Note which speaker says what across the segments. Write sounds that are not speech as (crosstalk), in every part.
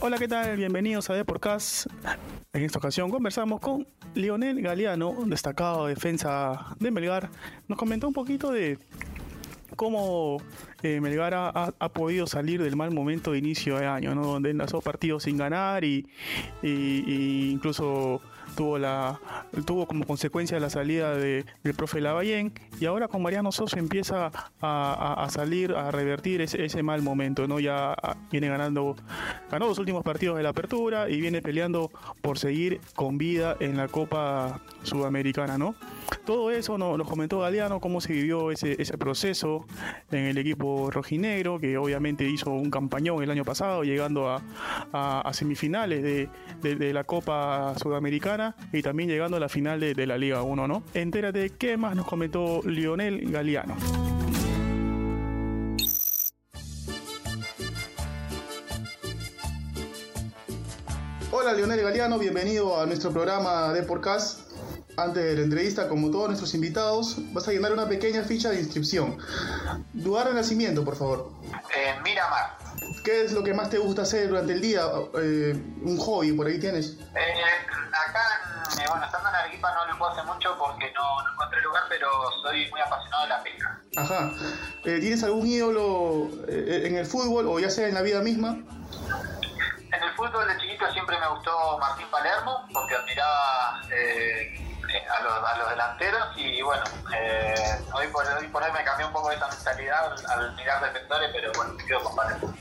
Speaker 1: Hola, ¿qué tal? Bienvenidos a Deporcast. En esta ocasión conversamos con Lionel Galeano, destacado defensa de Melgar. Nos comentó un poquito de cómo eh, Melgar ha, ha, podido salir del mal momento de inicio de año, ¿no? donde enlazó partidos sin ganar y, y, y incluso tuvo, la, tuvo como consecuencia la salida de, del profe Lavallén y ahora con Mariano Sosa empieza a, a, salir, a revertir ese, ese, mal momento, ¿no? Ya viene ganando, ganó los últimos partidos de la apertura y viene peleando por seguir con vida en la Copa Sudamericana, ¿no? Todo eso nos, nos comentó Galeano, cómo se vivió ese, ese proceso en el equipo rojinegro, que obviamente hizo un campañón el año pasado, llegando a, a, semifinales de, de, la Copa Sudamericana y también llegando a la final de, de la Liga 1, ¿no? Entérate qué más nos comentó Lionel Galeano. Hola Lionel Galeano, bienvenido a nuestro programa de podcast. Antes de la entrevista, como todos nuestros invitados, vas a llenar una pequeña ficha de inscripción. Lugar de nacimiento, por favor.
Speaker 2: Eh, Miramar.
Speaker 1: ¿Qué es lo que más te gusta hacer durante el día? Eh, ¿Un hobby por ahí tienes?
Speaker 2: Eh, acá, eh, bueno, estando en Arequipa no lo puedo hacer mucho porque no, no, encontré lugar, pero soy muy apasionado de la pesca.
Speaker 1: Ajá. ¿Tienes algún ídolo en el fútbol o ya sea en la vida misma?
Speaker 2: En el fútbol de chiquito siempre me gustó Martín Palermo porque admiraba a los, a, los, delanteros y bueno, eh, hoy, por, hoy por hoy me cambió un poco esa mentalidad al, al mirar defensores, pero bueno, me quedo con.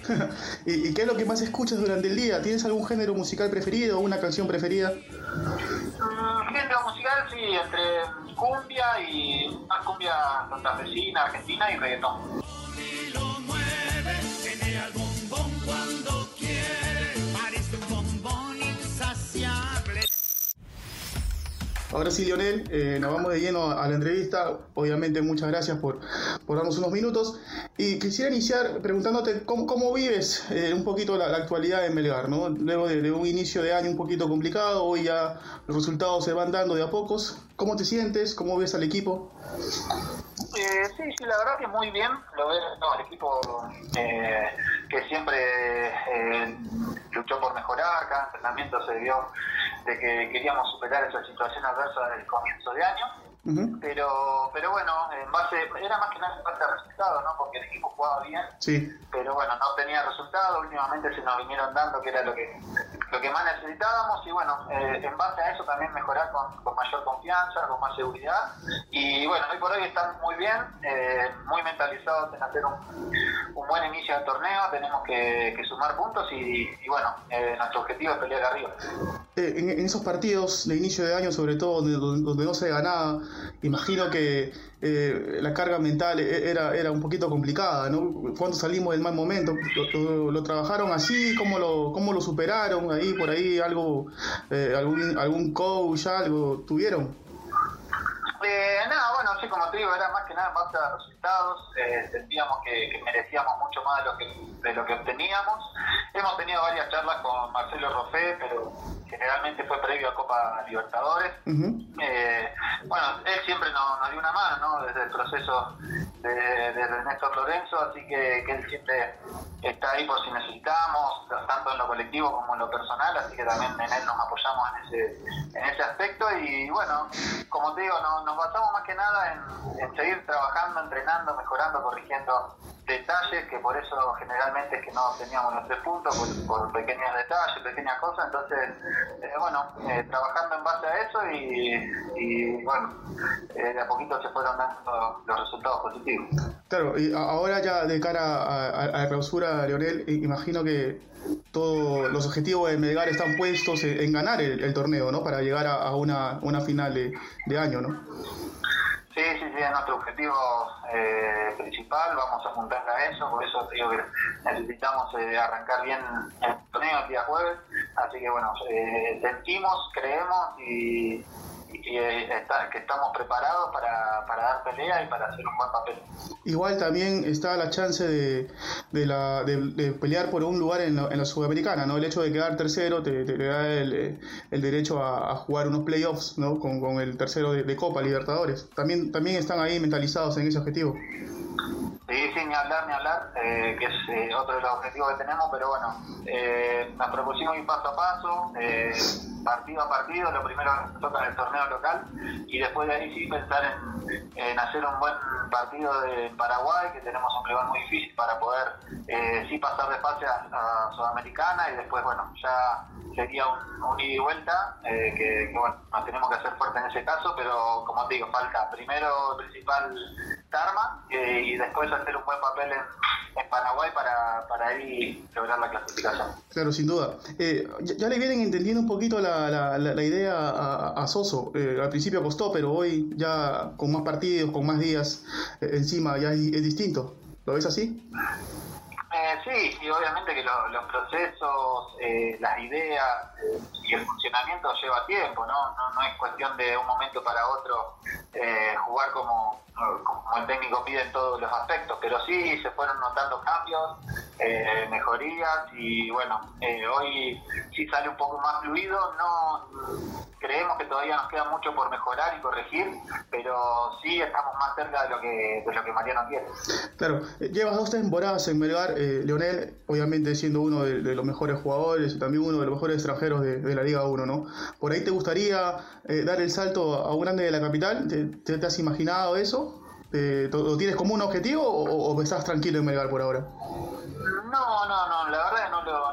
Speaker 2: (laughs)
Speaker 1: ¿Y, ¿Y, qué es lo que más escuchas durante el día? ¿Tienes algún género musical preferido o una canción preferida?
Speaker 2: Mm, género musical, sí, entre cumbia y más cumbia santafesina, argentina y reggaetón.
Speaker 1: Ahora sí, Lionel, eh, nos vamos de lleno a la entrevista. Obviamente, muchas gracias por, por darnos unos minutos. Y quisiera iniciar preguntándote cómo, cómo vives eh, un poquito la, actualidad en Melgar, ¿no? Luego de, de, un inicio de año un poquito complicado, hoy ya los resultados se van dando de a pocos. ¿Cómo te sientes? ¿Cómo ves al equipo?
Speaker 2: Eh, sí, sí, la verdad que muy bien. Lo veo no, el equipo eh, que siempre eh, luchó por mejorar. Cada entrenamiento se vio de que queríamos superar esa situación adversa del comienzo de año. Uh -huh. Pero pero bueno, en base era más que nada en base a resultados, ¿no? Porque el equipo jugaba bien.
Speaker 1: Sí.
Speaker 2: Pero bueno, no tenía resultados. Últimamente se nos vinieron dando que era lo que lo que más necesitábamos y bueno, eh, en base a eso también mejorar con, con, mayor confianza, con más seguridad y bueno, hoy por hoy están muy bien, eh, muy mentalizados en hacer un, un, buen inicio del torneo, tenemos que, que sumar puntos y, y bueno, eh, nuestro objetivo es pelear arriba.
Speaker 1: En, en, esos partidos de inicio de año, sobre todo donde, donde no se ganaba, imagino que eh, la carga mental era, era un poquito complicada, ¿no? Cuando salimos del mal momento, lo, trabajaron así, ¿Cómo lo, cómo lo superaron, ahí por ahí algo, eh, algún, algún coach, algo tuvieron.
Speaker 2: Eh, nada, bueno, sí, como te digo, era más que nada base a resultados, eh, sentíamos que, que, merecíamos mucho más de lo, que, de lo que obteníamos. Hemos tenido varias charlas con Marcelo Roffé, pero generalmente fue previo a Copa Libertadores. Uh -huh. eh, bueno, él siempre nos, nos, dio una mano, ¿no? Desde el proceso de, de Néstor Lorenzo, así que, que, él siempre está ahí por si necesitamos, tanto en lo colectivo como en lo personal, así que también en él nos apoyamos en ese, en ese aspecto y bueno, como te digo, no, nos basamos más que nada en, en seguir trabajando, entrenando, mejorando, corrigiendo detalles, que por eso generalmente es que no teníamos los tres puntos, por, pequeños detalles, pequeñas cosas, entonces, eh, bueno, eh, trabajando en base a eso y, bueno, eh, de a poquito se fueron dando los resultados positivos.
Speaker 1: Claro, y ahora ya de cara a, a, a la clausura, Leonel, imagino que todos los objetivos de Melgar están puestos en ganar el, torneo, ¿no? Para llegar a, una, una, final de, de año, ¿no?
Speaker 2: Sí, sí, sí, es nuestro objetivo eh, principal, vamos a apuntar a eso, por eso digo que necesitamos eh, arrancar bien el torneo el día jueves, así que bueno, eh, sentimos, creemos y, y está, que estamos preparados para, para, dar pelea y para hacer un buen papel.
Speaker 1: Igual también está la chance de, de, la, de, de pelear por un lugar en la, en la, Sudamericana, ¿no? El hecho de quedar tercero te, te, da el, el derecho a, a, jugar unos playoffs, ¿no? Con, con el tercero de, Copa Libertadores. También, también están ahí mentalizados en ese objetivo.
Speaker 2: Ni hablar, ni hablar, eh, que es eh, otro de los objetivos que tenemos, pero bueno, eh, nos propusimos ir paso a paso, partido a partido, lo primero que toca en el torneo local, y después de ahí sí pensar en, hacer un buen partido de Paraguay, que tenemos un rival muy difícil para poder sí pasar de fase a, Sudamericana, y después, bueno, ya sería un, ida y vuelta, que, bueno, nos tenemos que hacer fuerte en ese caso, pero como te digo, falta primero principal Tarma y después hacer un buen papel en, Paraguay para, para ahí lograr la clasificación.
Speaker 1: Claro, sin duda. Eh, ya, le vienen entendiendo un poquito la, la, idea a, Soso. Eh, al principio costó, pero hoy ya con más partidos, con más días eh, encima, ya es, distinto. ¿Lo ves así?
Speaker 2: Sí, obviamente que los procesos, las ideas y el funcionamiento lleva tiempo, ¿no? ¿no? Es cuestión de un momento para otro jugar como, como el técnico pide en todos los aspectos, pero sí se fueron notando cambios, eh, mejorías y bueno, eh, hoy sí sale un poco más fluido, no creemos que todavía nos queda mucho por mejorar y corregir, pero sí estamos más cerca de lo que, de lo que Mariano quiere.
Speaker 1: Claro, eh, llevas dos temporadas en Melgar, Leonel, obviamente siendo uno de, los mejores jugadores también uno de los mejores extranjeros de, la Liga 1, ¿no? ¿Por ahí te gustaría dar el salto a un grande de la capital? te has imaginado eso? Eh, ¿Lo tienes como un objetivo o, estás tranquilo en Melgar por ahora?
Speaker 2: No, no, no, la verdad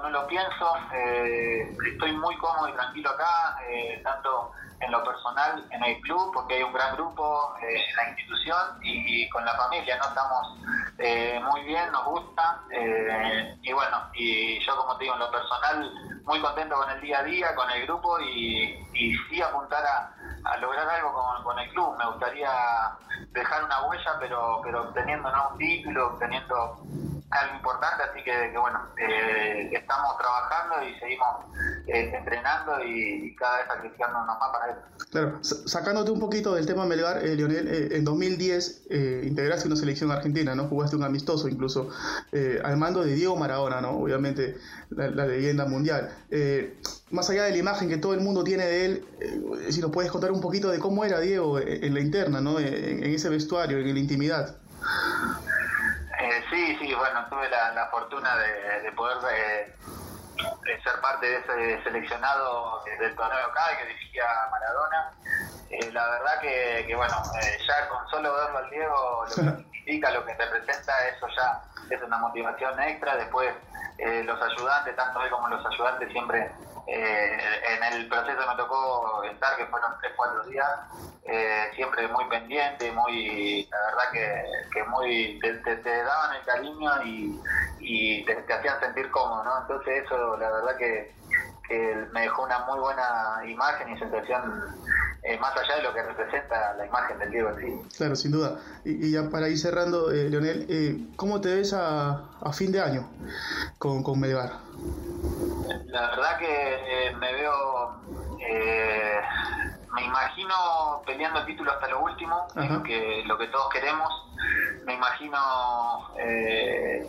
Speaker 2: no lo pienso. Eh, estoy muy cómodo y tranquilo acá, eh, tanto en lo personal, en el club, porque hay un gran grupo eh, en la institución y, con la familia, ¿no? Estamos muy bien, nos gusta. y bueno, y yo como te digo, en lo personal, muy contento con el día a día, con el grupo y, sí apuntar a, lograr algo con, el club. Me gustaría dejar una huella, pero, pero obteniendo ¿no? un título, obteniendo algo importante, así que, bueno, eh, estamos trabajando y seguimos eh, entrenando y, cada vez sacrificándonos más para eso.
Speaker 1: Claro, sacándote un poquito del tema Melgar, eh, Lionel, en 2010 integraste una selección argentina, ¿no? Jugaste un amistoso incluso, al mando de Diego Maradona, ¿no? Obviamente la, leyenda mundial más allá de la imagen que todo el mundo tiene de él, eh, si nos puedes contar un poquito de cómo era Diego en la interna, ¿no? en, ese vestuario, en la intimidad.
Speaker 2: Eh, sí, bueno, tuve la, fortuna de, poder eh, ser parte de ese seleccionado del torneo local que dirigía Maradona. la verdad que, bueno, ya con solo verlo al Diego, lo que significa, lo que representa, eso ya es una motivación extra. Después, los ayudantes, tanto él como los ayudantes, siempre eh, en el proceso me tocó estar, que fueron tres, cuatro días, eh, siempre muy pendiente, muy, la verdad que, muy, te, daban el cariño y, te, hacían sentir cómodo, ¿no? Entonces eso, la verdad que, me dejó una muy buena imagen y sensación eh, más allá de lo que representa la imagen del Diego en sí.
Speaker 1: Claro, sin duda. Y, ya para ir cerrando, Leonel, ¿cómo te ves a, fin de año con, con Melgar?
Speaker 2: La verdad que eh, me veo, eh, me imagino peleando el título hasta lo último, lo que, lo que todos queremos. Me imagino, eh,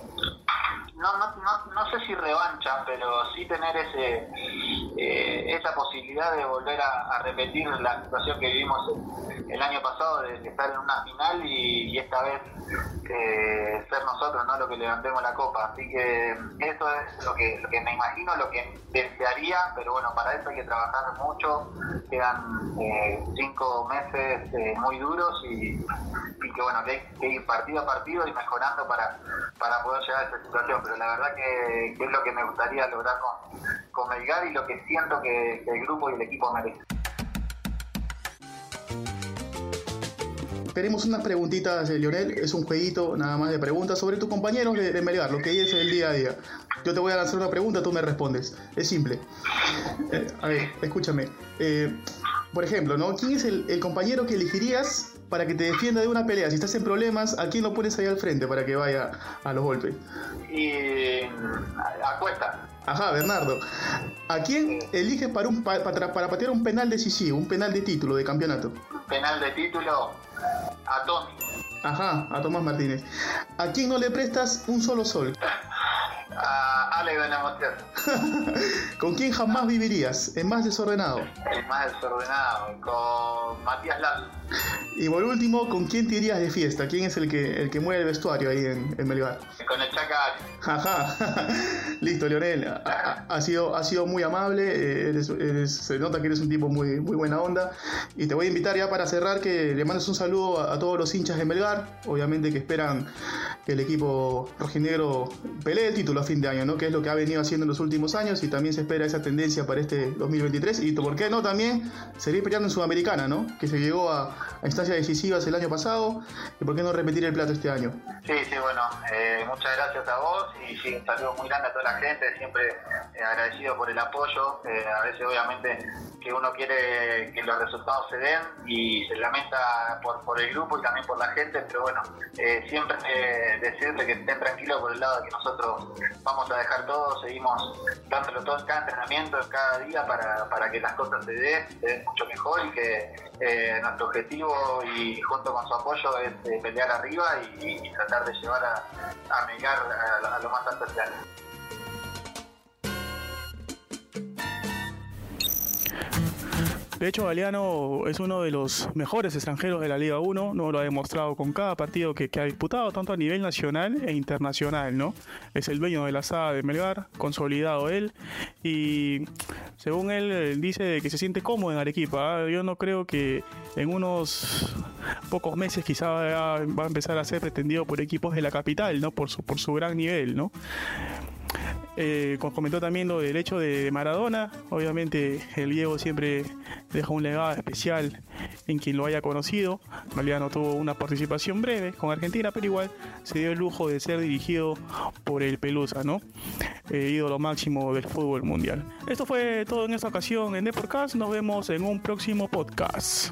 Speaker 2: no, no, no, no, sé si revancha, pero sí tener ese esa posibilidad de volver a, repetir la situación que vivimos el, año pasado, de, estar en una final y esta vez eh, ser nosotros no lo que levantemos la copa. Así que eso es lo que, lo que me imagino, lo que desearía, pero bueno, para eso hay que trabajar mucho. Quedan eh, cinco meses eh, muy duros y, que bueno, que hay que ir partido a partido y mejorando para, para poder llegar a esa situación. Pero la verdad que, es lo que me gustaría lograr con, con Melgar y lo que siento que, que el grupo y el equipo merece.
Speaker 1: tenemos unas preguntitas, de Lionel. Es un jueguito nada más de preguntas sobre tus compañeros de, de Melgar, lo que es el día a día. Yo te voy a lanzar una pregunta, tú me respondes. Es simple. Eh, a ver, escúchame. Eh, por ejemplo, ¿no? ¿Quién es el, compañero que elegirías para que te defienda de una pelea? Si estás en problemas, ¿a quién lo pones ahí al frente para que vaya a los golpes?
Speaker 2: Y Acuesta.
Speaker 1: Ajá, Bernardo. ¿A quién eliges para, un, para, para patear un penal decisivo, un penal de título, de campeonato?
Speaker 2: Penal de título, a Tommy.
Speaker 1: Ajá, a Tomás Martínez. ¿A quién no le prestas un solo sol? (laughs)
Speaker 2: A Alex (laughs)
Speaker 1: ¿Con quién jamás vivirías? ¿El más desordenado?
Speaker 2: El más desordenado, con Matías Lazo.
Speaker 1: Y por último, ¿con quién te irías de fiesta? ¿Quién es el que, el que mueve el vestuario ahí en, en Melgar?
Speaker 2: Con el Chacal.
Speaker 1: Ajá. (laughs) Listo, Leonel. Ha, sido, ha sido muy amable. Eh, se nota que eres un tipo muy, muy buena onda. Y te voy a invitar ya para cerrar que le mandes un saludo a, a todos los hinchas de Melgar. Obviamente que esperan que el equipo rojinegro pelee el título a fin de año, ¿no? Que es lo que ha venido haciendo en los últimos años y también se espera esa tendencia para este 2023. Y por qué no también seguir peleando en Sudamericana, ¿no? Que se llegó a, instancias decisivas el año pasado y por qué no repetir el plato este año.
Speaker 2: Sí, sí, bueno, eh, muchas gracias a vos y sí, un saludo muy grande a toda la gente, siempre eh, agradecido por el apoyo. Eh, a veces, obviamente, que uno quiere que los resultados se den y se lamenta por, por el grupo y también por la gente, pero bueno, siempre decirle que estén tranquilos por el lado de que nosotros vamos a dejar todo, seguimos dándolo todo en cada entrenamiento, en cada día para, para que las cosas se den, se den mucho mejor y que eh, nuestro objetivo y junto con su apoyo es eh, pelear arriba y, tratar de llevar a, a Melgar a, lo más alto este
Speaker 1: De hecho, Galeano es uno de los mejores extranjeros de la Liga 1, no lo ha demostrado con cada partido que, ha disputado, tanto a nivel nacional e internacional, ¿no? Es el dueño de la saga de Melgar, consolidado él, y según él dice que se siente cómodo en Arequipa. ¿ah? Yo no creo que en unos pocos meses quizá va a empezar a ser pretendido por equipos de la capital, ¿no? Por su, por su gran nivel, ¿no? Eh, comentó también lo del hecho de Maradona. Obviamente el Diego siempre deja un legado especial en quien lo haya conocido. Galeano tuvo una participación breve con Argentina, pero igual se dio el lujo de ser dirigido por el Pelusa, ¿no? Eh, ídolo máximo del fútbol mundial. Esto fue todo en esta ocasión en The Podcast. Nos vemos en un próximo podcast.